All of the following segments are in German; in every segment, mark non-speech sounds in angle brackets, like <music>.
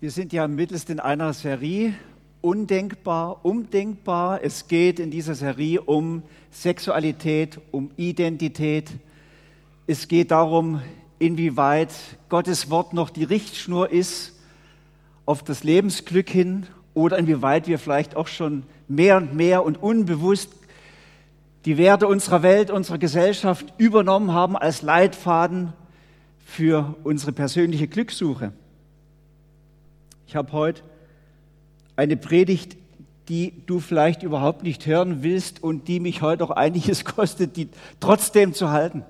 Wir sind ja mittels in einer Serie undenkbar, umdenkbar. Es geht in dieser Serie um Sexualität, um Identität. Es geht darum, inwieweit Gottes Wort noch die Richtschnur ist auf das Lebensglück hin oder inwieweit wir vielleicht auch schon mehr und mehr und unbewusst die Werte unserer Welt, unserer Gesellschaft übernommen haben als Leitfaden für unsere persönliche Glückssuche. Ich habe heute eine Predigt, die du vielleicht überhaupt nicht hören willst und die mich heute auch einiges <laughs> kostet, die trotzdem zu halten.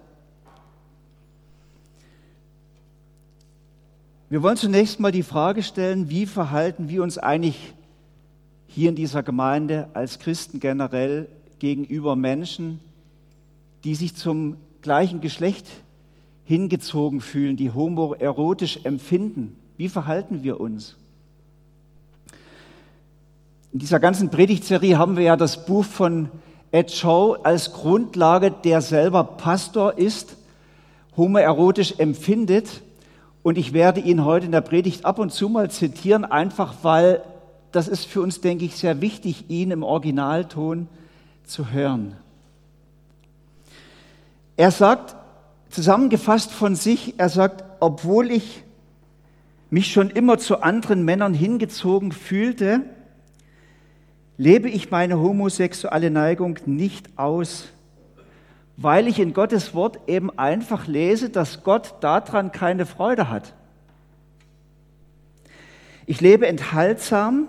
Wir wollen zunächst mal die Frage stellen, wie verhalten wir uns eigentlich hier in dieser Gemeinde als Christen generell gegenüber Menschen, die sich zum gleichen Geschlecht hingezogen fühlen, die homoerotisch empfinden. Wie verhalten wir uns? In dieser ganzen Predigtserie haben wir ja das Buch von Ed Shaw als Grundlage, der selber Pastor ist, homoerotisch empfindet. Und ich werde ihn heute in der Predigt ab und zu mal zitieren, einfach weil das ist für uns, denke ich, sehr wichtig, ihn im Originalton zu hören. Er sagt, zusammengefasst von sich, er sagt, obwohl ich mich schon immer zu anderen Männern hingezogen fühlte, lebe ich meine homosexuelle Neigung nicht aus, weil ich in Gottes Wort eben einfach lese, dass Gott daran keine Freude hat. Ich lebe enthaltsam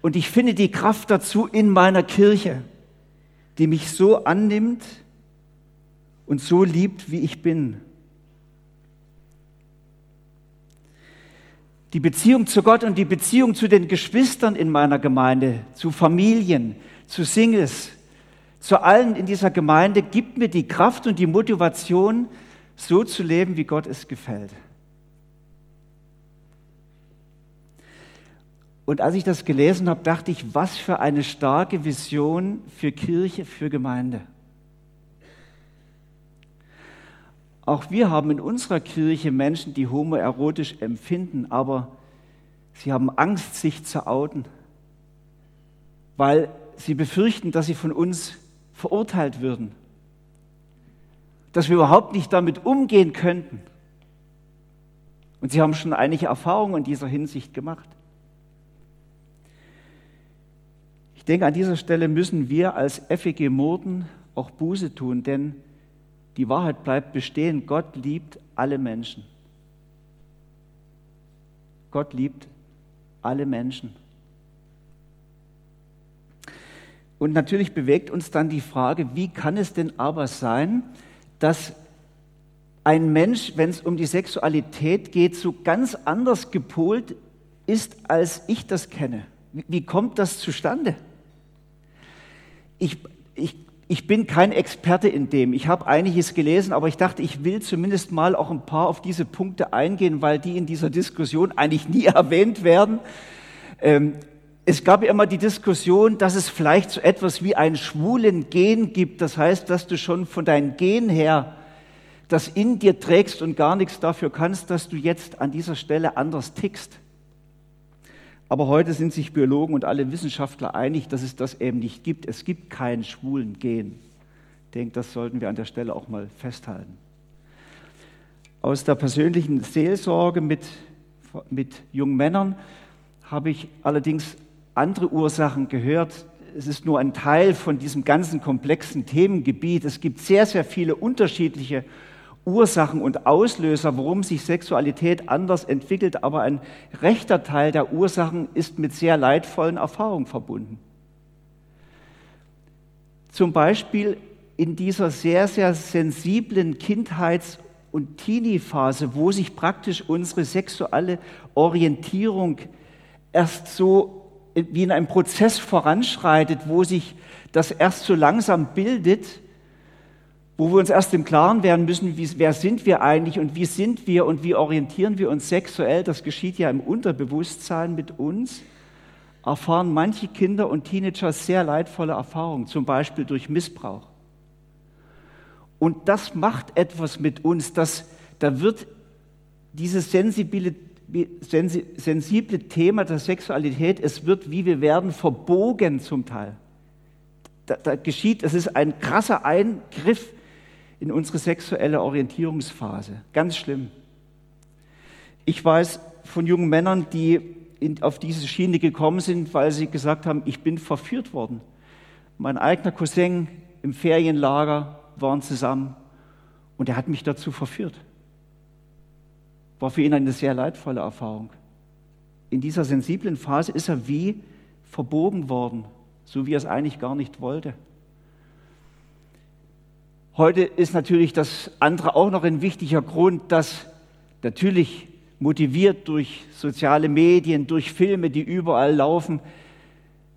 und ich finde die Kraft dazu in meiner Kirche, die mich so annimmt und so liebt, wie ich bin. Die Beziehung zu Gott und die Beziehung zu den Geschwistern in meiner Gemeinde, zu Familien, zu Singles, zu allen in dieser Gemeinde gibt mir die Kraft und die Motivation, so zu leben, wie Gott es gefällt. Und als ich das gelesen habe, dachte ich, was für eine starke Vision für Kirche, für Gemeinde. Auch wir haben in unserer Kirche Menschen, die homoerotisch empfinden, aber sie haben Angst, sich zu outen, weil sie befürchten, dass sie von uns verurteilt würden, dass wir überhaupt nicht damit umgehen könnten. Und sie haben schon einige Erfahrungen in dieser Hinsicht gemacht. Ich denke, an dieser Stelle müssen wir als FEG Murten auch Buße tun, denn die Wahrheit bleibt bestehen. Gott liebt alle Menschen. Gott liebt alle Menschen. Und natürlich bewegt uns dann die Frage, wie kann es denn aber sein, dass ein Mensch, wenn es um die Sexualität geht, so ganz anders gepolt ist, als ich das kenne? Wie kommt das zustande? Ich, ich bin kein Experte in dem. Ich habe einiges gelesen, aber ich dachte, ich will zumindest mal auch ein paar auf diese Punkte eingehen, weil die in dieser Diskussion eigentlich nie <laughs> erwähnt werden. Ähm, es gab ja immer die Diskussion, dass es vielleicht so etwas wie ein schwulen Gen gibt. Das heißt, dass du schon von deinem Gen her das in dir trägst und gar nichts dafür kannst, dass du jetzt an dieser Stelle anders tickst. Aber heute sind sich Biologen und alle Wissenschaftler einig, dass es das eben nicht gibt. Es gibt keinen schwulen Gen. Ich denke, das sollten wir an der Stelle auch mal festhalten. Aus der persönlichen Seelsorge mit, mit jungen Männern habe ich allerdings andere Ursachen gehört. Es ist nur ein Teil von diesem ganzen komplexen Themengebiet. Es gibt sehr, sehr viele unterschiedliche Ursachen und Auslöser, warum sich Sexualität anders entwickelt, aber ein rechter Teil der Ursachen ist mit sehr leidvollen Erfahrungen verbunden. Zum Beispiel in dieser sehr, sehr sensiblen Kindheits- und Teenie-Phase, wo sich praktisch unsere sexuelle Orientierung erst so wie in einem Prozess voranschreitet, wo sich das erst so langsam bildet, wo wir uns erst im Klaren werden müssen, wie, wer sind wir eigentlich und wie sind wir und wie orientieren wir uns sexuell, das geschieht ja im Unterbewusstsein mit uns, erfahren manche Kinder und Teenager sehr leidvolle Erfahrungen, zum Beispiel durch Missbrauch. Und das macht etwas mit uns, dass, da wird diese sensible sensible Thema der Sexualität, es wird, wie wir werden, verbogen zum Teil. Da, da geschieht, es ist ein krasser Eingriff in unsere sexuelle Orientierungsphase. Ganz schlimm. Ich weiß von jungen Männern, die in, auf diese Schiene gekommen sind, weil sie gesagt haben, ich bin verführt worden. Mein eigener Cousin im Ferienlager waren zusammen und er hat mich dazu verführt. War für ihn eine sehr leidvolle Erfahrung. In dieser sensiblen Phase ist er wie verbogen worden, so wie er es eigentlich gar nicht wollte. Heute ist natürlich das andere auch noch ein wichtiger Grund, dass natürlich motiviert durch soziale Medien, durch Filme, die überall laufen,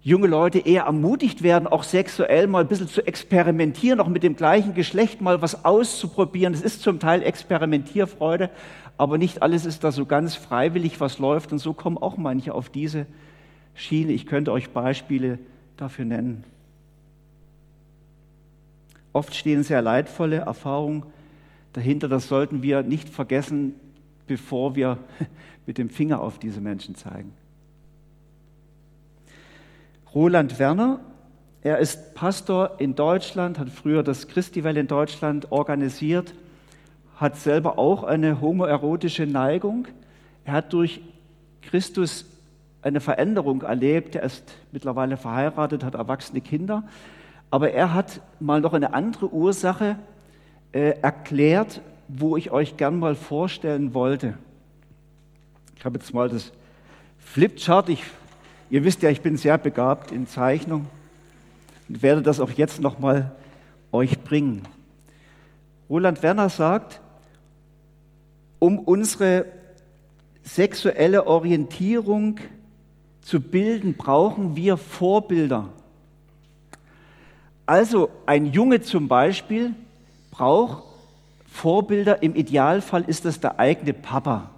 junge Leute eher ermutigt werden, auch sexuell mal ein bisschen zu experimentieren, auch mit dem gleichen Geschlecht mal was auszuprobieren. Es ist zum Teil Experimentierfreude, aber nicht alles ist da so ganz freiwillig, was läuft. Und so kommen auch manche auf diese Schiene. Ich könnte euch Beispiele dafür nennen. Oft stehen sehr leidvolle Erfahrungen dahinter. Das sollten wir nicht vergessen, bevor wir <laughs> mit dem Finger auf diese Menschen zeigen. Roland Werner, er ist Pastor in Deutschland, hat früher das Christiwell in Deutschland organisiert, hat selber auch eine homoerotische Neigung. Er hat durch Christus eine Veränderung erlebt. Er ist mittlerweile verheiratet, hat erwachsene Kinder. Aber er hat mal noch eine andere Ursache äh, erklärt, wo ich euch gern mal vorstellen wollte. Ich habe jetzt mal das Flipchart. Ich Ihr wisst ja, ich bin sehr begabt in Zeichnung und werde das auch jetzt nochmal euch bringen. Roland Werner sagt, um unsere sexuelle Orientierung zu bilden, brauchen wir Vorbilder. Also ein Junge zum Beispiel braucht Vorbilder, im Idealfall ist das der eigene Papa.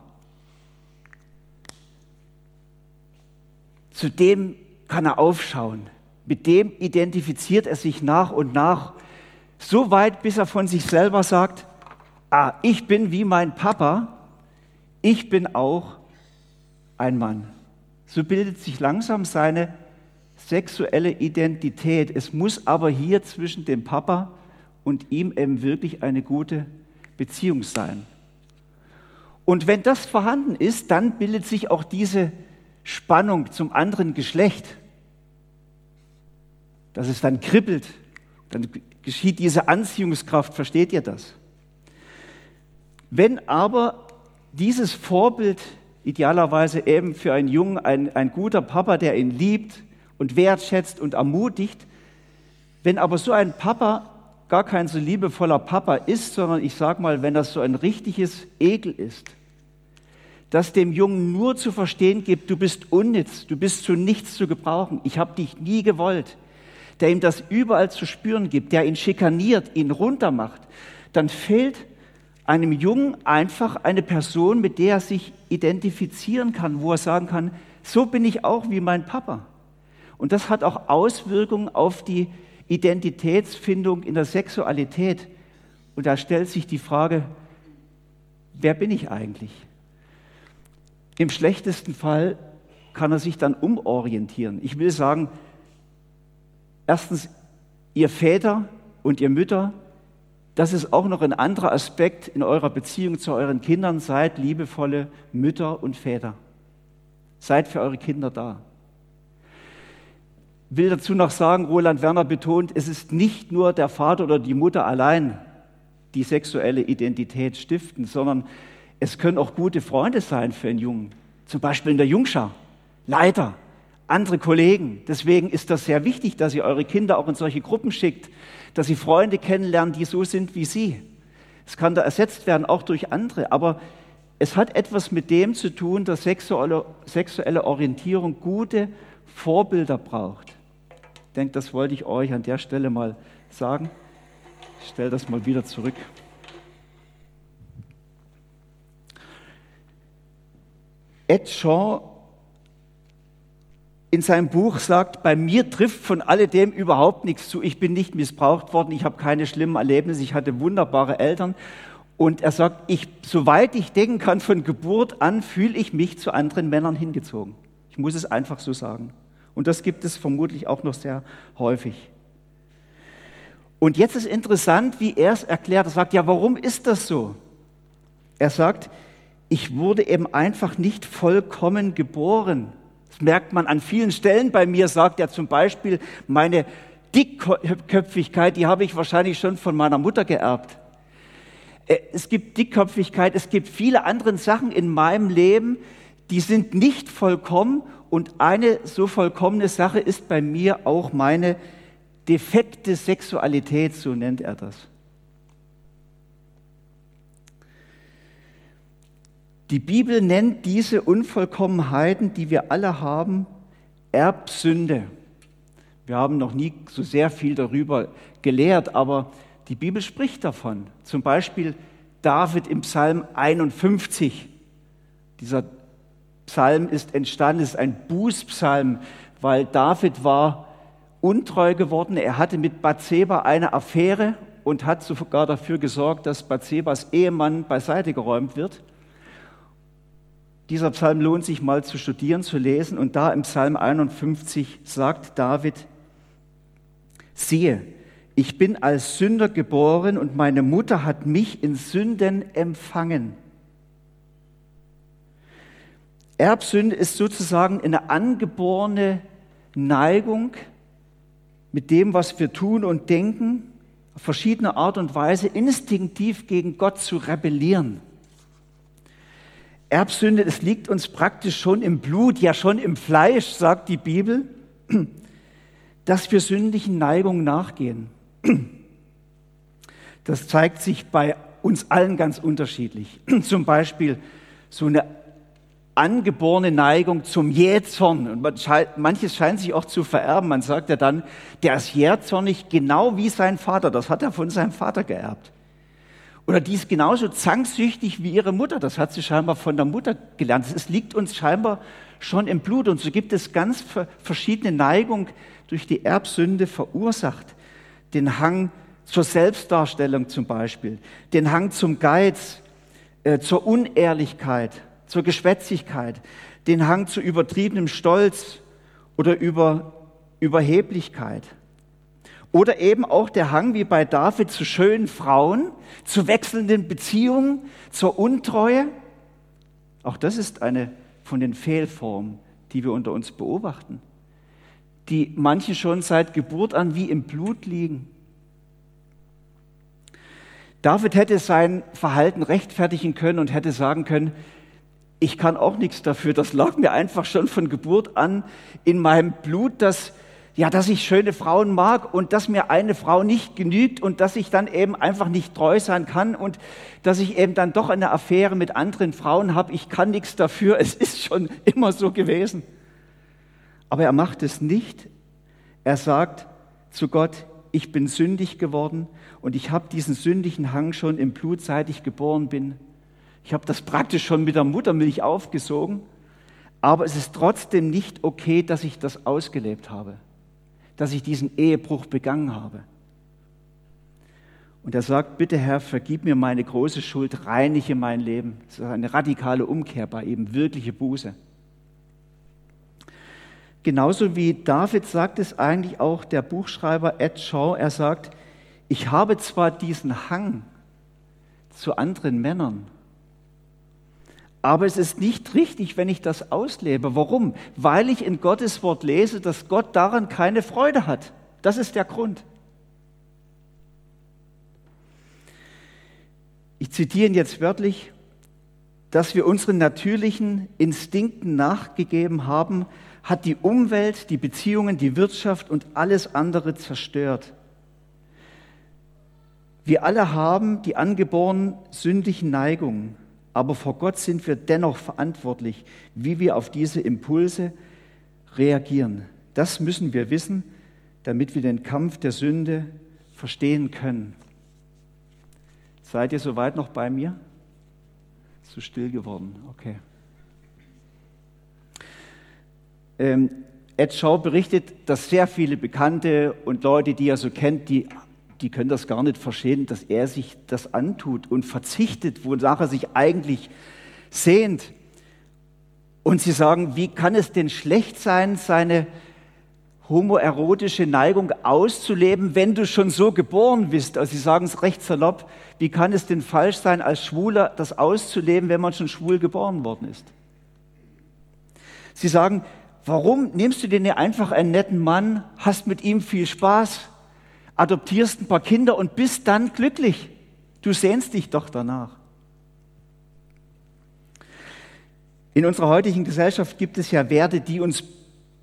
zu dem kann er aufschauen. Mit dem identifiziert er sich nach und nach, so weit, bis er von sich selber sagt, ah, ich bin wie mein Papa, ich bin auch ein Mann. So bildet sich langsam seine sexuelle Identität. Es muss aber hier zwischen dem Papa und ihm eben wirklich eine gute Beziehung sein. Und wenn das vorhanden ist, dann bildet sich auch diese Spannung zum anderen Geschlecht, dass es dann kribbelt, dann geschieht diese Anziehungskraft, versteht ihr das? Wenn aber dieses Vorbild idealerweise eben für einen Jungen ein, ein guter Papa, der ihn liebt und wertschätzt und ermutigt, wenn aber so ein Papa gar kein so liebevoller Papa ist, sondern ich sage mal, wenn das so ein richtiges Ekel ist, das dem Jungen nur zu verstehen gibt, du bist unnütz, du bist zu nichts zu gebrauchen, ich habe dich nie gewollt, der ihm das überall zu spüren gibt, der ihn schikaniert, ihn runtermacht, dann fehlt einem Jungen einfach eine Person, mit der er sich identifizieren kann, wo er sagen kann, so bin ich auch wie mein Papa. Und das hat auch Auswirkungen auf die Identitätsfindung in der Sexualität. Und da stellt sich die Frage, wer bin ich eigentlich? Im schlechtesten Fall kann er sich dann umorientieren. Ich will sagen, erstens, ihr Väter und ihr Mütter, das ist auch noch ein anderer Aspekt in eurer Beziehung zu euren Kindern. Seid liebevolle Mütter und Väter. Seid für eure Kinder da. Will dazu noch sagen, Roland Werner betont, es ist nicht nur der Vater oder die Mutter allein, die sexuelle Identität stiften, sondern es können auch gute Freunde sein für einen Jungen, zum Beispiel in der Jungschar, Leiter, andere Kollegen. Deswegen ist das sehr wichtig, dass ihr eure Kinder auch in solche Gruppen schickt, dass sie Freunde kennenlernen, die so sind wie sie. Es kann da ersetzt werden, auch durch andere, aber es hat etwas mit dem zu tun, dass sexuelle, sexuelle Orientierung gute Vorbilder braucht. Ich denke, das wollte ich euch an der Stelle mal sagen. Ich stelle das mal wieder zurück. Ed Shaw in seinem Buch sagt, bei mir trifft von alledem überhaupt nichts zu. Ich bin nicht missbraucht worden, ich habe keine schlimmen Erlebnisse, ich hatte wunderbare Eltern Und er sagt, ich, soweit ich denken kann, von Geburt an fühle ich mich zu anderen Männern hingezogen. Ich muss es einfach so sagen. Und das gibt es vermutlich auch noch sehr häufig. Und jetzt ist interessant, wie er es erklärt. Er sagt, ja, warum ist das so? Er sagt, ich wurde eben einfach nicht vollkommen geboren. Das merkt man an vielen Stellen bei mir, sagt er zum Beispiel, meine Dickköpfigkeit, die habe ich wahrscheinlich schon von meiner Mutter geerbt. Äh, es gibt Dickköpfigkeit, es gibt viele andere Sachen in meinem Leben, die sind nicht vollkommen und eine so vollkommene Sache ist bei mir auch meine defekte Sexualität, so nennt er das. Die Bibel nennt diese Unvollkommenheiten, die wir alle haben, Erbsünde. Wir haben noch nie so sehr viel darüber gelehrt, aber die Bibel spricht davon. Zum Beispiel David im Psalm 51. Dieser Psalm ist entstanden, ist ein Bußpsalm, weil David war untreu geworden. Er hatte mit Bathseba eine Affäre und hat sogar dafür gesorgt, dass Bathsebas Ehemann beiseite geräumt wird. Dieser Psalm lohnt sich mal zu studieren, zu lesen. Und da im Psalm 51 sagt David, siehe, ich bin als Sünder geboren und meine Mutter hat mich in Sünden empfangen. Erbsünde ist sozusagen eine angeborene Neigung mit dem, was wir tun und denken, auf verschiedene Art und Weise instinktiv gegen Gott zu rebellieren. Erbsünde, es liegt uns praktisch schon im Blut, ja schon im Fleisch, sagt die Bibel, <clears throat> dass wir sündlichen Neigungen nachgehen. Das zeigt sich bei uns allen ganz unterschiedlich. <clears throat> Zum Beispiel so eine angeborene Neigung zum Jähzorn. Und manches scheint sich auch zu vererben. Man sagt ja dann, der ist jähzornig genau wie sein Vater. Das hat er von seinem Vater geerbt. Oder die ist genauso zanksüchtig wie ihre Mutter. Das hat sie scheinbar von der Mutter gelernt. Es liegt uns scheinbar schon im Blut. Und so gibt es ganz verschiedene Neigungen durch die Erbsünde verursacht. Den Hang zur Selbstdarstellung zum Beispiel, den Hang zum Geiz, äh, zur Unehrlichkeit, zur Geschwätzigkeit, den Hang zu übertriebenem Stolz oder über Überheblichkeit. Oder eben auch der Hang wie bei David zu schönen Frauen, zu wechselnden Beziehungen, zur Untreue. Auch das ist eine von den Fehlformen, die wir unter uns beobachten, die manche schon seit Geburt an wie im Blut liegen. David hätte sein Verhalten rechtfertigen können und hätte sagen können, ich kann auch nichts dafür, das lag mir einfach schon von Geburt an in meinem Blut, dass ja, dass ich schöne Frauen mag und dass mir eine Frau nicht genügt und dass ich dann eben einfach nicht treu sein kann und dass ich eben dann doch eine Affäre mit anderen Frauen habe. Ich kann nichts dafür. Es ist schon immer so gewesen. Aber er macht es nicht. Er sagt zu Gott, ich bin sündig geworden und ich habe diesen sündigen Hang schon im Blut, seit ich geboren bin. Ich habe das praktisch schon mit der Muttermilch aufgesogen. Aber es ist trotzdem nicht okay, dass ich das ausgelebt habe dass ich diesen Ehebruch begangen habe. Und er sagt, bitte Herr, vergib mir meine große Schuld, reinige mein Leben. Das ist eine radikale Umkehr bei ihm, wirkliche Buße. Genauso wie David sagt es eigentlich auch der Buchschreiber Ed Shaw, er sagt, ich habe zwar diesen Hang zu anderen Männern, aber es ist nicht richtig, wenn ich das auslebe. Warum? Weil ich in Gottes Wort lese, dass Gott daran keine Freude hat. Das ist der Grund. Ich zitiere ihn jetzt wörtlich, dass wir unseren natürlichen Instinkten nachgegeben haben, hat die Umwelt, die Beziehungen, die Wirtschaft und alles andere zerstört. Wir alle haben die angeborenen sündigen Neigungen. Aber vor Gott sind wir dennoch verantwortlich, wie wir auf diese Impulse reagieren. Das müssen wir wissen, damit wir den Kampf der Sünde verstehen können. Seid ihr soweit noch bei mir? Zu so still geworden, okay. Ähm, Ed Shaw berichtet, dass sehr viele Bekannte und Leute, die er so kennt, die die können das gar nicht verstehen, dass er sich das antut und verzichtet, wonach er sich eigentlich sehnt. Und sie sagen, wie kann es denn schlecht sein, seine homoerotische Neigung auszuleben, wenn du schon so geboren bist? Also sie sagen es recht salopp, wie kann es denn falsch sein, als Schwuler das auszuleben, wenn man schon schwul geboren worden ist? Sie sagen, warum nimmst du dir einfach einen netten Mann, hast mit ihm viel Spaß, adoptierst ein paar Kinder und bist dann glücklich? Du sehnst dich doch danach. In unserer heutigen Gesellschaft gibt es ja Werte, die uns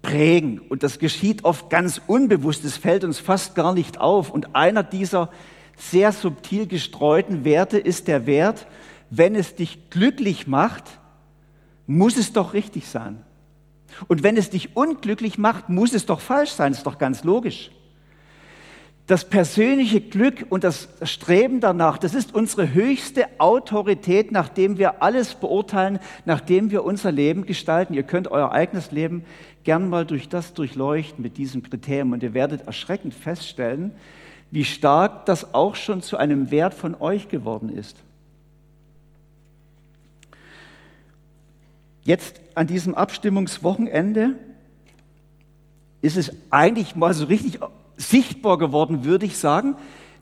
prägen. Und das geschieht oft ganz unbewusst. Es fällt uns fast gar nicht auf. Und einer dieser sehr subtil gestreuten Werte ist der Wert, wenn es dich glücklich macht, muss es doch richtig sein. Und wenn es dich unglücklich macht, muss es doch falsch sein. Das ist doch ganz logisch. Das persönliche Glück und das Streben danach, das ist unsere höchste Autorität, nachdem wir alles beurteilen, nachdem wir unser Leben gestalten. Ihr könnt euer eigenes Leben gern mal durch das durchleuchten mit diesem Kriterium und ihr werdet erschreckend feststellen, wie stark das auch schon zu einem Wert von euch geworden ist. Jetzt an diesem Abstimmungswochenende ist es eigentlich mal so richtig sichtbar geworden, würde ich sagen,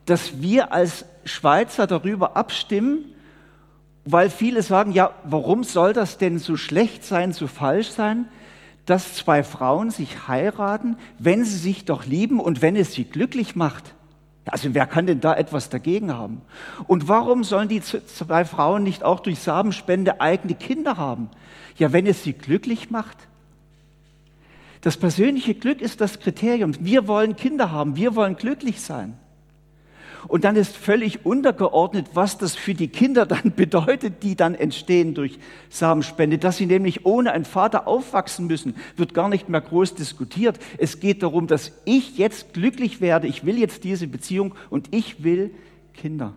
dass wir als Schweizer darüber abstimmen, weil viele sagen, ja, warum soll das denn so schlecht sein, so falsch sein, dass zwei Frauen sich heiraten, wenn sie sich doch lieben und wenn es sie glücklich macht? Also wer kann denn da etwas dagegen haben? Und warum sollen die zwei Frauen nicht auch durch Samenspende eigene Kinder haben? Ja, wenn es sie glücklich macht. Das persönliche Glück ist das Kriterium. Wir wollen Kinder haben, wir wollen glücklich sein. Und dann ist völlig untergeordnet, was das für die Kinder dann <laughs> bedeutet, die dann entstehen durch Samenspende. Dass sie nämlich ohne einen Vater aufwachsen müssen, wird gar nicht mehr groß diskutiert. Es geht darum, dass ich jetzt glücklich werde. Ich will jetzt diese Beziehung und ich will Kinder.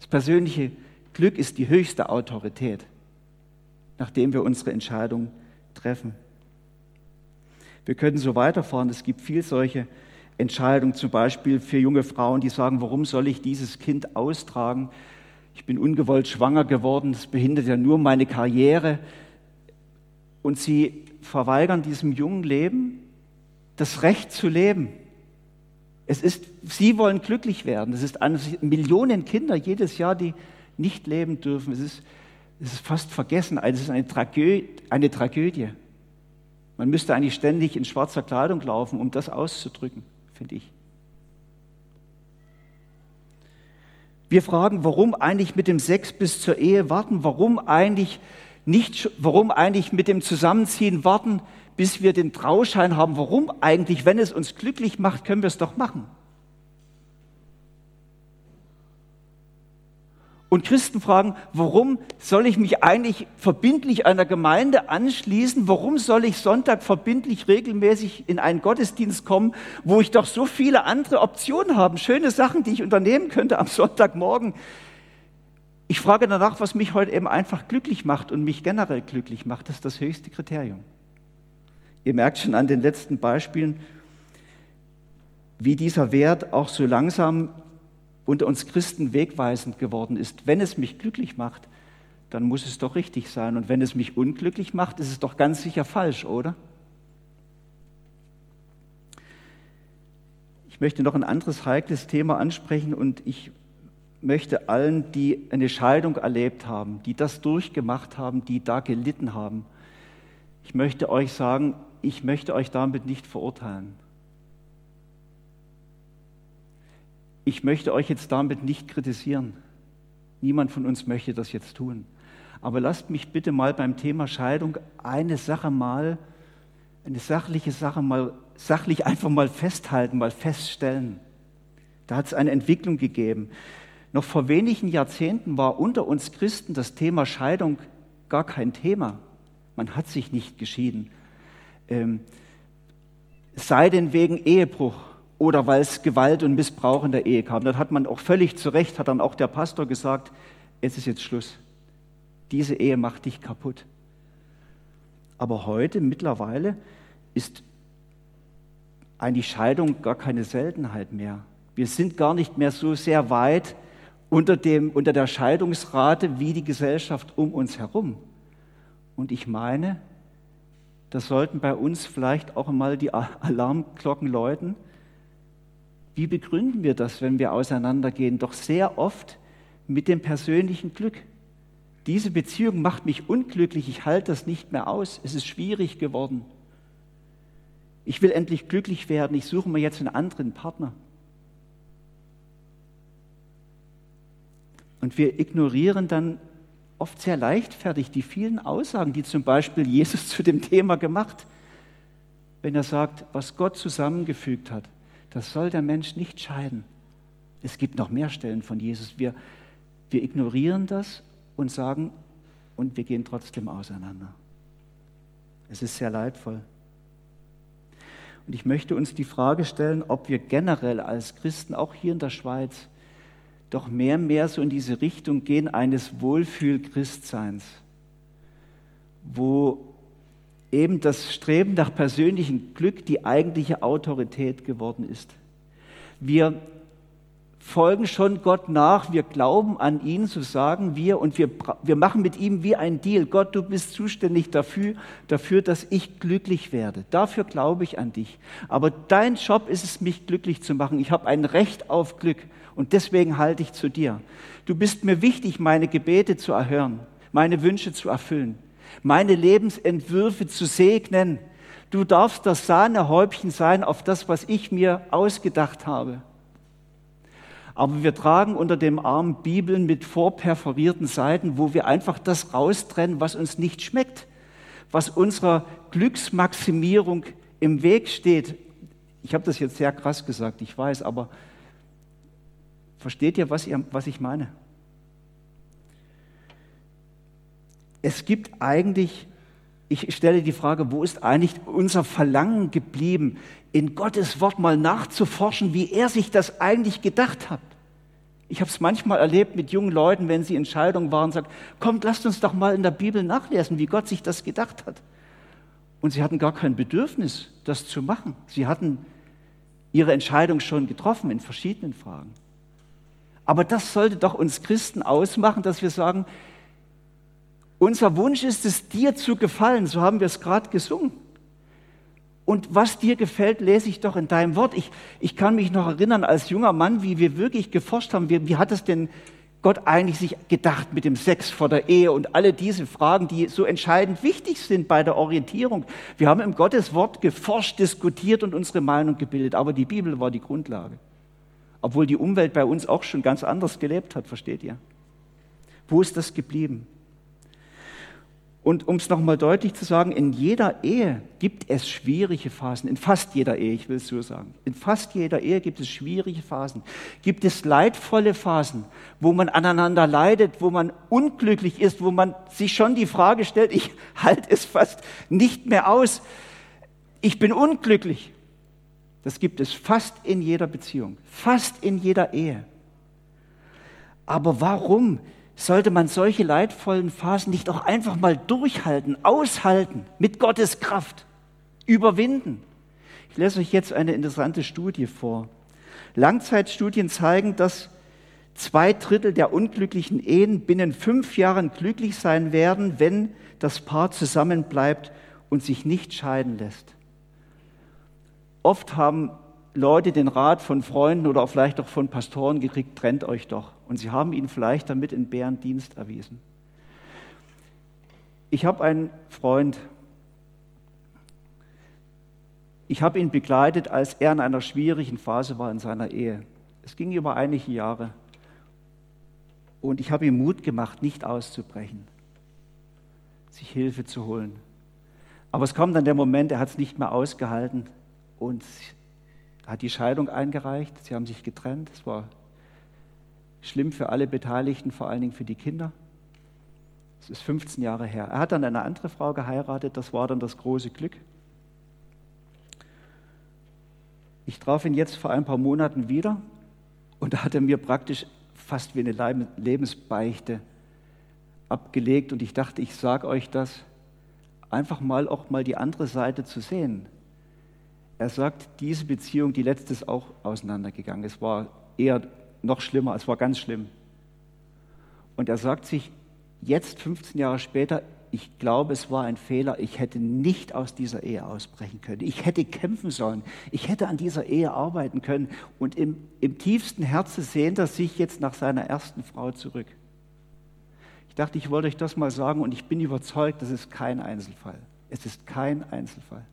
Das persönliche Glück ist die höchste Autorität, nachdem wir unsere Entscheidung treffen. Wir können so weiterfahren. Es gibt viel solche Entscheidungen, zum Beispiel für junge Frauen, die sagen, warum soll ich dieses Kind austragen? Ich bin ungewollt schwanger geworden, das behindert ja nur meine Karriere. Und sie verweigern diesem jungen Leben das Recht zu leben. Es ist, sie wollen glücklich werden. Es ist eine Millionen Kinder jedes Jahr, die nicht leben dürfen. Es ist, es ist fast vergessen. Es ist eine Tragödie. Eine Tragödie. Man müsste eigentlich ständig in schwarzer Kleidung laufen, um das auszudrücken, finde ich. Wir fragen, warum eigentlich mit dem Sex bis zur Ehe warten? Warum eigentlich nicht, warum eigentlich mit dem Zusammenziehen warten, bis wir den Trauschein haben? Warum eigentlich, wenn es uns glücklich macht, können wir es doch machen? Und Christen fragen, warum soll ich mich eigentlich verbindlich einer Gemeinde anschließen? Warum soll ich Sonntag verbindlich regelmäßig in einen Gottesdienst kommen, wo ich doch so viele andere Optionen habe, schöne Sachen, die ich unternehmen könnte am Sonntagmorgen? Ich frage danach, was mich heute eben einfach glücklich macht und mich generell glücklich macht. Das ist das höchste Kriterium. Ihr merkt schon an den letzten Beispielen, wie dieser Wert auch so langsam unter uns Christen wegweisend geworden ist. Wenn es mich glücklich macht, dann muss es doch richtig sein. Und wenn es mich unglücklich macht, ist es doch ganz sicher falsch, oder? Ich möchte noch ein anderes heikles Thema ansprechen und ich möchte allen, die eine Scheidung erlebt haben, die das durchgemacht haben, die da gelitten haben, ich möchte euch sagen, ich möchte euch damit nicht verurteilen. Ich möchte euch jetzt damit nicht kritisieren. Niemand von uns möchte das jetzt tun. Aber lasst mich bitte mal beim Thema Scheidung eine Sache mal, eine sachliche Sache mal, sachlich einfach mal festhalten, mal feststellen. Da hat es eine Entwicklung gegeben. Noch vor wenigen Jahrzehnten war unter uns Christen das Thema Scheidung gar kein Thema. Man hat sich nicht geschieden. Ähm, sei denn wegen Ehebruch oder weil es Gewalt und Missbrauch in der Ehe kam. Dann hat man auch völlig zu Recht, hat dann auch der Pastor gesagt, es ist jetzt Schluss. Diese Ehe macht dich kaputt. Aber heute, mittlerweile, ist eigentlich Scheidung gar keine Seltenheit mehr. Wir sind gar nicht mehr so sehr weit unter, dem, unter der Scheidungsrate wie die Gesellschaft um uns herum. Und ich meine, da sollten bei uns vielleicht auch einmal die Alarmglocken läuten. Wie begründen wir das, wenn wir auseinandergehen? Doch sehr oft mit dem persönlichen Glück. Diese Beziehung macht mich unglücklich, ich halte das nicht mehr aus, es ist schwierig geworden. Ich will endlich glücklich werden, ich suche mir jetzt einen anderen Partner. Und wir ignorieren dann oft sehr leichtfertig die vielen Aussagen, die zum Beispiel Jesus zu dem Thema gemacht, wenn er sagt, was Gott zusammengefügt hat, das soll der Mensch nicht scheiden. Es gibt noch mehr Stellen von Jesus. Wir, wir ignorieren das und sagen, und wir gehen trotzdem auseinander. Es ist sehr leidvoll. Und ich möchte uns die Frage stellen, ob wir generell als Christen, auch hier in der Schweiz, doch mehr und mehr so in diese Richtung gehen eines Wohlfühl-Christseins, wo eben das Streben nach persönlichem Glück die eigentliche Autorität geworden ist. Wir folgen schon Gott nach, wir glauben an ihn, so sagen wir, und wir, wir machen mit ihm wie ein Deal. Gott, du bist zuständig dafür, dafür, dass ich glücklich werde. Dafür glaube ich an dich. Aber dein Job ist es, mich glücklich zu machen. Ich habe ein Recht auf Glück und deswegen halte ich zu dir. Du bist mir wichtig, meine Gebete zu erhören, meine Wünsche zu erfüllen, meine Lebensentwürfe zu segnen. Du darfst das Sahnehäubchen sein auf das, was ich mir ausgedacht habe. Aber wir tragen unter dem Arm Bibeln mit vorperforierten Seiten, wo wir einfach das raustrennen, was uns nicht schmeckt, was unserer Glücksmaximierung im Weg steht. Ich habe das jetzt sehr krass gesagt, ich weiß, aber versteht ihr, was, ihr, was ich meine? Es gibt eigentlich, ich stelle die Frage, wo ist eigentlich unser Verlangen geblieben, in Gottes Wort mal nachzuforschen, wie er sich das eigentlich gedacht hat. Ich habe es manchmal erlebt mit jungen Leuten, wenn sie Entscheidungen waren, sagt, kommt, lasst uns doch mal in der Bibel nachlesen, wie Gott sich das gedacht hat. Und sie hatten gar kein Bedürfnis, das zu machen. Sie hatten ihre Entscheidung schon getroffen in verschiedenen Fragen. Aber das sollte doch uns Christen ausmachen, dass wir sagen, unser Wunsch ist es, dir zu gefallen. So haben wir es gerade gesungen. Und was dir gefällt, lese ich doch in deinem Wort. Ich, ich kann mich noch erinnern als junger Mann, wie wir wirklich geforscht haben. Wie, wie hat es denn Gott eigentlich sich gedacht mit dem Sex vor der Ehe und alle diese Fragen, die so entscheidend wichtig sind bei der Orientierung. Wir haben im Gottes Wort geforscht, diskutiert und unsere Meinung gebildet, aber die Bibel war die Grundlage. Obwohl die Umwelt bei uns auch schon ganz anders gelebt hat, versteht ihr? Wo ist das geblieben? Und um es nochmal deutlich zu sagen, in jeder Ehe gibt es schwierige Phasen, in fast jeder Ehe, ich will es so sagen. In fast jeder Ehe gibt es schwierige Phasen, gibt es leidvolle Phasen, wo man aneinander leidet, wo man unglücklich ist, wo man sich schon die Frage stellt, ich <laughs> halte es fast nicht mehr aus, ich bin unglücklich. Das gibt es fast in jeder Beziehung, fast in jeder Ehe. Aber warum sollte man solche leidvollen Phasen nicht auch einfach mal durchhalten, aushalten, mit Gottes Kraft, überwinden? Ich lese euch jetzt eine interessante Studie vor. Langzeitstudien zeigen, dass zwei Drittel der unglücklichen Ehen binnen fünf Jahren glücklich sein werden, wenn das Paar zusammenbleibt und sich nicht scheiden lässt. Oft haben Leute den Rat von Freunden oder vielleicht auch von Pastoren gekriegt, trennt euch doch. Und sie haben ihn vielleicht damit in Bärendienst erwiesen. Ich habe einen Freund, ich habe ihn begleitet, als er in einer schwierigen Phase war in seiner Ehe. Es ging über einige Jahre. Und ich habe ihm Mut gemacht, nicht auszubrechen, sich Hilfe zu holen. Aber es kam dann der Moment, er hat es nicht mehr ausgehalten und hat die Scheidung eingereicht. Sie haben sich getrennt. Es war schlimm für alle Beteiligten, vor allen Dingen für die Kinder. Es ist 15 Jahre her. Er hat dann eine andere Frau geheiratet. Das war dann das große Glück. Ich traf ihn jetzt vor ein paar Monaten wieder und da hat er mir praktisch fast wie eine Lebensbeichte abgelegt und ich dachte, ich sage euch das, einfach mal auch mal die andere Seite zu sehen. er sagt, diese Beziehung, die letzte ist auch auseinandergegangen. Es war eher noch schlimmer, es war ganz schlimm. Und er sagt sich jetzt, 15 Jahre später, ich glaube, es war ein Fehler. Ich hätte nicht aus dieser Ehe ausbrechen können. Ich hätte kämpfen sollen. Ich hätte an dieser Ehe arbeiten können. Und im, im tiefsten Herzen sehnt er sich jetzt nach seiner ersten Frau zurück. Ich dachte, ich wollte euch das mal sagen und ich bin überzeugt, das ist kein Einzelfall. Es ist kein Einzelfall.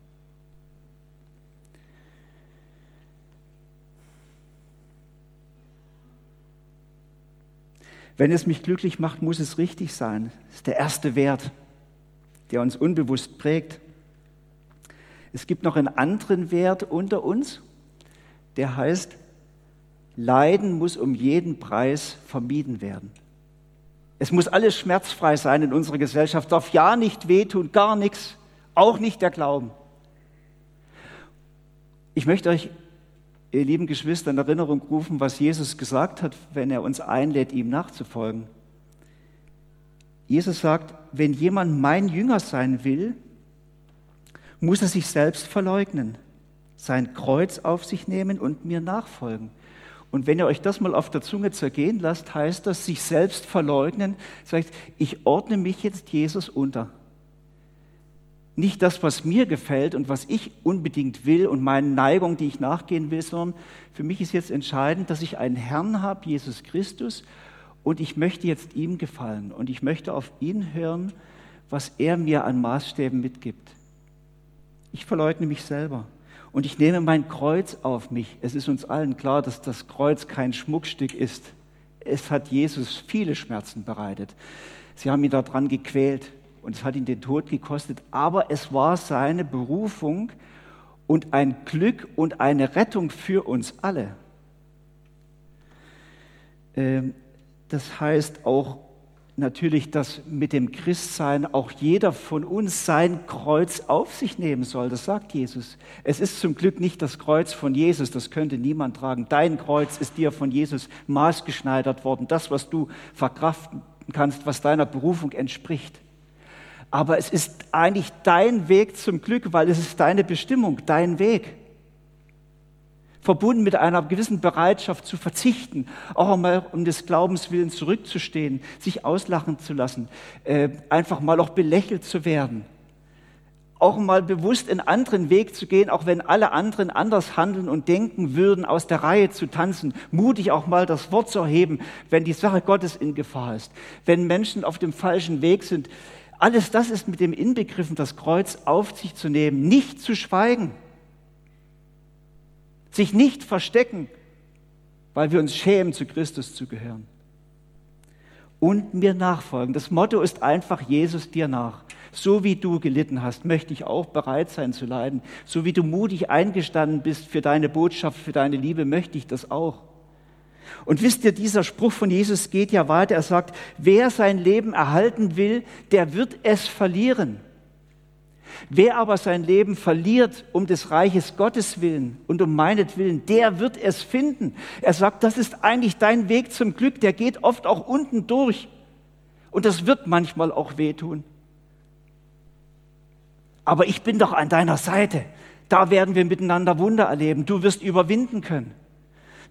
Wenn es mich glücklich macht, muss es richtig sein. Das ist der erste Wert, der uns unbewusst prägt. Es gibt noch einen anderen Wert unter uns, der heißt, Leiden muss um jeden Preis vermieden werden. Es muss alles schmerzfrei sein in unserer Gesellschaft, darf ja nicht wehtun, gar nichts, auch nicht der Glauben. Ich möchte euch ihr lieben Geschwister, in Erinnerung rufen, was Jesus gesagt hat, wenn er uns einlädt, ihm nachzufolgen. Jesus sagt, wenn jemand mein Jünger sein will, muss er sich selbst verleugnen, sein Kreuz auf sich nehmen und mir nachfolgen. Und wenn ihr euch das mal auf der Zunge zergehen lasst, heißt das, sich selbst verleugnen, sagt, ich ordne mich jetzt Jesus unter nicht das, was mir gefällt und was ich unbedingt will und meine Neigung, die ich nachgehen will, sondern für mich ist jetzt entscheidend, dass ich einen Herrn habe, Jesus Christus, und ich möchte jetzt ihm gefallen und ich möchte auf ihn hören, was er mir an Maßstäben mitgibt. Ich verleugne mich selber und ich nehme mein Kreuz auf mich. Es ist uns allen klar, dass das Kreuz kein Schmuckstück ist. Es hat Jesus viele Schmerzen bereitet. Sie haben ihn daran gequält und es hat ihn den Tod gekostet, aber es war seine Berufung und ein Glück und eine Rettung für uns alle. Ähm, das heißt auch natürlich, dass mit dem Christsein auch jeder von uns sein Kreuz auf sich nehmen soll. Das sagt Jesus. Es ist zum Glück nicht das Kreuz von Jesus, das könnte niemand tragen. Dein Kreuz ist dir von Jesus maßgeschneidert worden. Das, was du verkraften kannst, was deiner Berufung entspricht aber es ist eigentlich dein Weg zum Glück, weil es ist deine Bestimmung, dein Weg. Verbunden mit einer gewissen Bereitschaft zu verzichten, auch einmal um des Glaubens willen zurückzustehen, sich auslachen zu lassen, äh, einfach mal auch belächelt zu werden, auch mal bewusst einen anderen Weg zu gehen, auch wenn alle anderen anders handeln und denken würden, aus der Reihe zu tanzen, mutig auch mal das Wort zu erheben, wenn die Sache Gottes in Gefahr ist, wenn Menschen auf dem falschen Weg sind, alles das ist mit dem inbegriffen, das Kreuz auf sich zu nehmen, nicht zu schweigen, sich nicht verstecken, weil wir uns schämen, zu Christus zu gehören. Und mir nachfolgen. Das Motto ist einfach Jesus dir nach. So wie du gelitten hast, möchte ich auch bereit sein zu leiden. So wie du mutig eingestanden bist für deine Botschaft, für deine Liebe, möchte ich das auch. Und wisst ihr, dieser Spruch von Jesus geht ja weiter. Er sagt, wer sein Leben erhalten will, der wird es verlieren. Wer aber sein Leben verliert um des Reiches Gottes willen und um meinetwillen, der wird es finden. Er sagt, das ist eigentlich dein Weg zum Glück, der geht oft auch unten durch. Und das wird manchmal auch wehtun. Aber ich bin doch an deiner Seite. Da werden wir miteinander Wunder erleben. Du wirst überwinden können.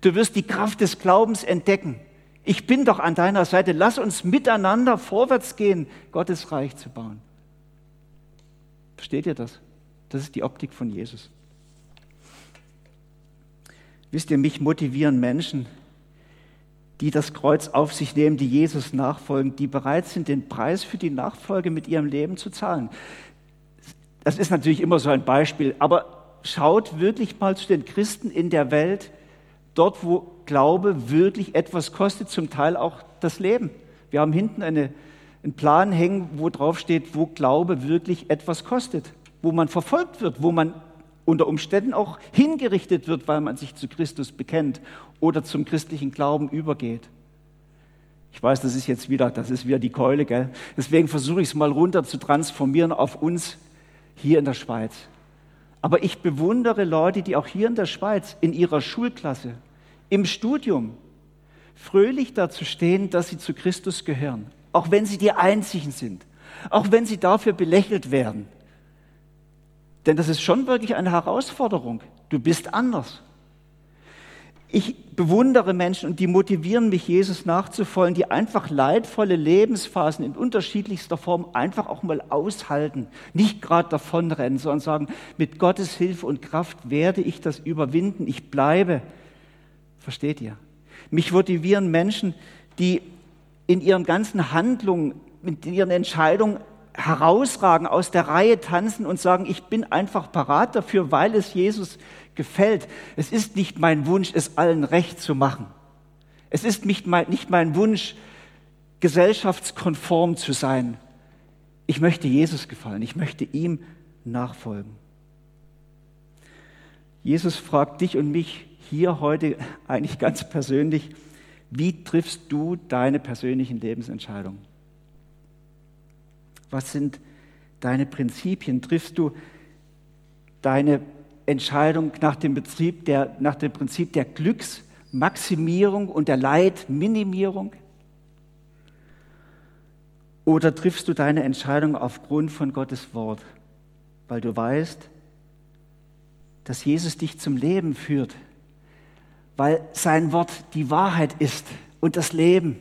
Du wirst die Kraft des Glaubens entdecken. Ich bin doch an deiner Seite. Lass uns miteinander vorwärts gehen, Gottes Reich zu bauen. Versteht ihr das? Das ist die Optik von Jesus. Wisst ihr, mich motivieren Menschen, die das Kreuz auf sich nehmen, die Jesus nachfolgen, die bereit sind, den Preis für die Nachfolge mit ihrem Leben zu zahlen. Das ist natürlich immer so ein Beispiel, aber schaut wirklich mal zu den Christen in der Welt, dort, wo Glaube wirklich etwas kostet, zum Teil auch das Leben. Wir haben hinten eine, einen Plan hängen, wo drauf steht, wo Glaube wirklich etwas kostet, wo man verfolgt wird, wo man unter Umständen auch hingerichtet wird, weil man sich zu Christus bekennt oder zum christlichen Glauben übergeht. Ich weiß, das ist jetzt wieder, das ist wieder die Keule, gell? Deswegen versuche ich es mal runter zu transformieren auf uns hier in der Schweiz. Aber ich bewundere Leute, die auch hier in der Schweiz in ihrer Schulklasse, im Studium fröhlich dazu stehen, dass sie zu Christus gehören, auch wenn sie die Einzigen sind, auch wenn sie dafür belächelt werden. Denn das ist schon wirklich eine Herausforderung. Du bist anders. Ich bewundere Menschen und die motivieren mich, Jesus nachzufolgen, die einfach leidvolle Lebensphasen in unterschiedlichster Form einfach auch mal aushalten, nicht gerade davonrennen, sondern sagen, mit Gottes Hilfe und Kraft werde ich das überwinden, ich bleibe. Versteht ihr? Mich motivieren Menschen, die in ihren ganzen Handlungen, in ihren Entscheidungen herausragen, aus der Reihe tanzen und sagen, ich bin einfach parat dafür, weil es Jesus gefällt. Es ist nicht mein Wunsch, es allen recht zu machen. Es ist nicht mein, nicht mein Wunsch, gesellschaftskonform zu sein. Ich möchte Jesus gefallen, ich möchte ihm nachfolgen. Jesus fragt dich und mich hier heute eigentlich ganz persönlich, wie triffst du deine persönlichen Lebensentscheidungen? Was sind deine Prinzipien? Triffst du deine Entscheidung nach dem, Betrieb der, nach dem Prinzip der Glücksmaximierung und der Leidminimierung? Oder triffst du deine Entscheidung aufgrund von Gottes Wort, weil du weißt, dass Jesus dich zum Leben führt, weil sein Wort die Wahrheit ist und das Leben.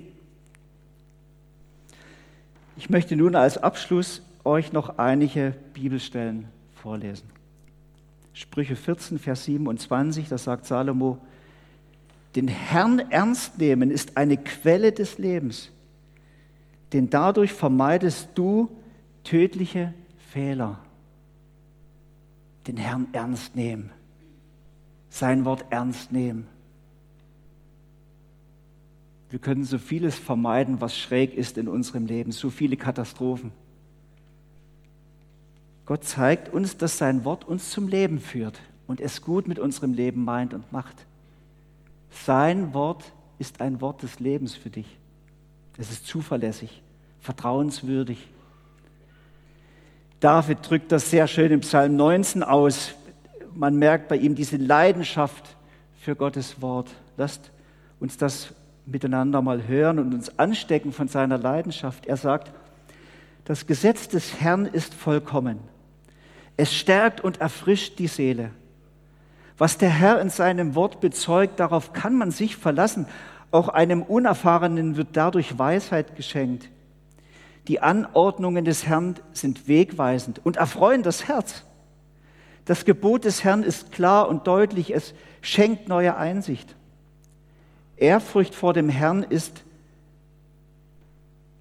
Ich möchte nun als Abschluss euch noch einige Bibelstellen vorlesen. Sprüche 14, Vers 27, da sagt Salomo, den Herrn ernst nehmen ist eine Quelle des Lebens, denn dadurch vermeidest du tödliche Fehler. Den Herrn ernst nehmen, sein Wort ernst nehmen. Wir können so vieles vermeiden, was schräg ist in unserem Leben, so viele Katastrophen. Gott zeigt uns, dass sein Wort uns zum Leben führt und es gut mit unserem Leben meint und macht. Sein Wort ist ein Wort des Lebens für dich. Es ist zuverlässig, vertrauenswürdig. David drückt das sehr schön im Psalm 19 aus. Man merkt bei ihm diese Leidenschaft für Gottes Wort. Lasst uns das miteinander mal hören und uns anstecken von seiner Leidenschaft. Er sagt, das Gesetz des Herrn ist vollkommen es stärkt und erfrischt die Seele. Was der Herr in seinem Wort bezeugt, darauf kann man sich verlassen. Auch einem Unerfahrenen wird dadurch Weisheit geschenkt. Die Anordnungen des Herrn sind wegweisend und erfreuen das Herz. Das Gebot des Herrn ist klar und deutlich, es schenkt neue Einsicht. Ehrfurcht vor dem Herrn ist,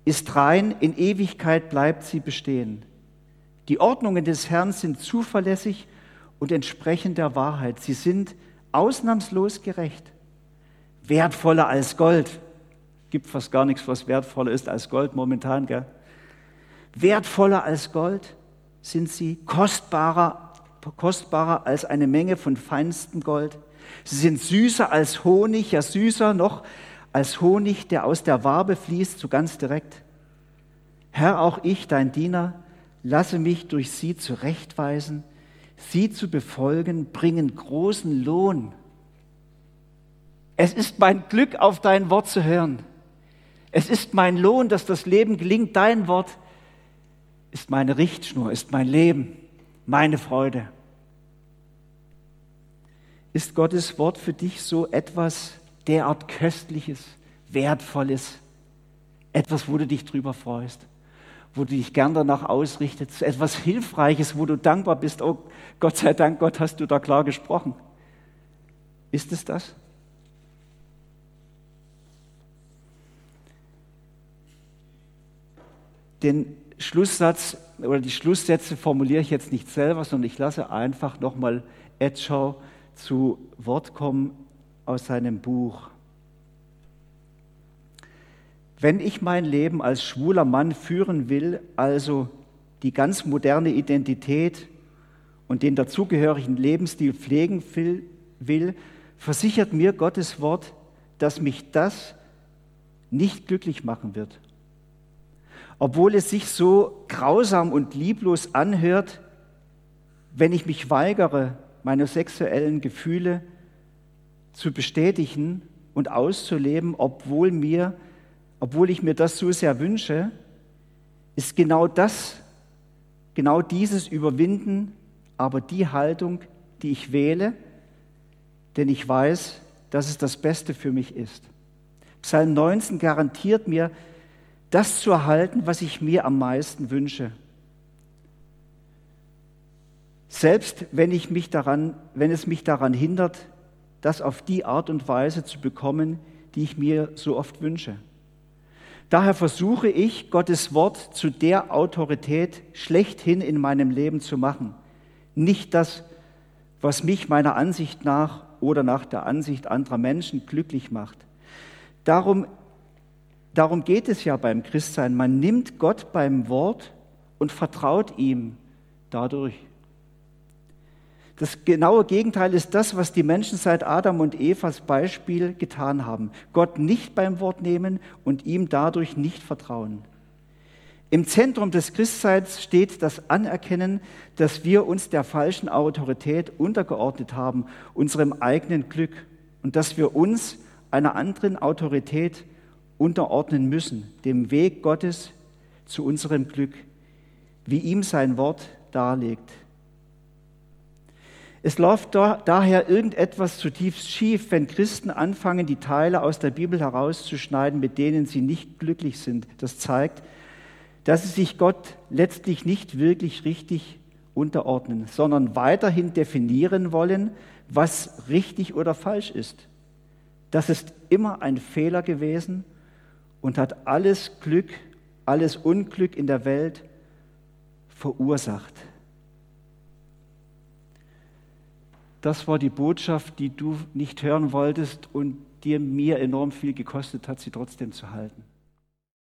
ist rein, in Ewigkeit bleibt sie bestehen. Die Ordnungen des Herrn sind zuverlässig und entsprechen der Wahrheit. Sie sind ausnahmslos gerecht. Wertvoller als Gold. Gibt fast gar nichts, was wertvoller ist als Gold momentan. Gell? Wertvoller als Gold sind sie, kostbarer, kostbarer als eine Menge von feinstem Gold. Sie sind süßer als Honig, ja süßer noch als Honig, der aus der Wabe fließt, so ganz direkt. Herr, auch ich, dein Diener, lasse mich durch sie zurechtweisen, sie zu befolgen, bringen großen Lohn. Es ist mein Glück, auf dein Wort zu hören. Es ist mein Lohn, dass das Leben gelingt. Dein Wort ist meine Richtschnur, ist mein Leben, meine Freude. Ist Gottes Wort für dich so etwas derart Köstliches, Wertvolles, etwas, wo du dich drüber freust? wo du dich gern danach ausrichtest, etwas Hilfreiches, wo du dankbar bist, oh Gott sei Dank, Gott, hast du da klar gesprochen. Ist es das? Den Schlusssatz oder die Schlusssätze formuliere ich jetzt nicht selber, sondern ich lasse einfach nochmal Etschau zu Wort kommen aus seinem Buch. Wenn ich mein Leben als schwuler Mann führen will, also die ganz moderne Identität und den dazugehörigen Lebensstil pflegen will, versichert mir Gottes Wort, dass mich das nicht glücklich machen wird. Obwohl es sich so grausam und lieblos anhört, wenn ich mich weigere, meine sexuellen Gefühle zu bestätigen und auszuleben, obwohl mir obwohl ich mir das so sehr wünsche, ist genau das, genau dieses Überwinden aber die Haltung, die ich wähle, denn ich weiß, dass es das Beste für mich ist. Psalm 19 garantiert mir, das zu erhalten, was ich mir am meisten wünsche. Selbst wenn, ich mich daran, wenn es mich daran hindert, das auf die Art und Weise zu bekommen, die ich mir so oft wünsche. Daher versuche ich, Gottes Wort zu der Autorität schlechthin in meinem Leben zu machen. Nicht das, was mich meiner Ansicht nach oder nach der Ansicht anderer Menschen glücklich macht. Darum, darum geht es ja beim Christsein. Man nimmt Gott beim Wort und vertraut ihm dadurch. Das genaue Gegenteil ist das, was die Menschen seit Adam und Evas Beispiel getan haben. Gott nicht beim Wort nehmen und ihm dadurch nicht vertrauen. Im Zentrum des Christseins steht das Anerkennen, dass wir uns der falschen Autorität untergeordnet haben, unserem eigenen Glück und dass wir uns einer anderen Autorität unterordnen müssen, dem Weg Gottes zu unserem Glück, wie ihm sein Wort darlegt. Es läuft daher irgendetwas zutiefst schief, wenn Christen anfangen, die Teile aus der Bibel herauszuschneiden, mit denen sie nicht glücklich sind. Das zeigt, dass sie sich Gott letztlich nicht wirklich richtig unterordnen, sondern weiterhin definieren wollen, was richtig oder falsch ist. Das ist immer ein Fehler gewesen und hat alles Glück, alles Unglück in der Welt verursacht. Das war die Botschaft, die du nicht hören wolltest und dir mir enorm viel gekostet hat, sie trotzdem zu halten.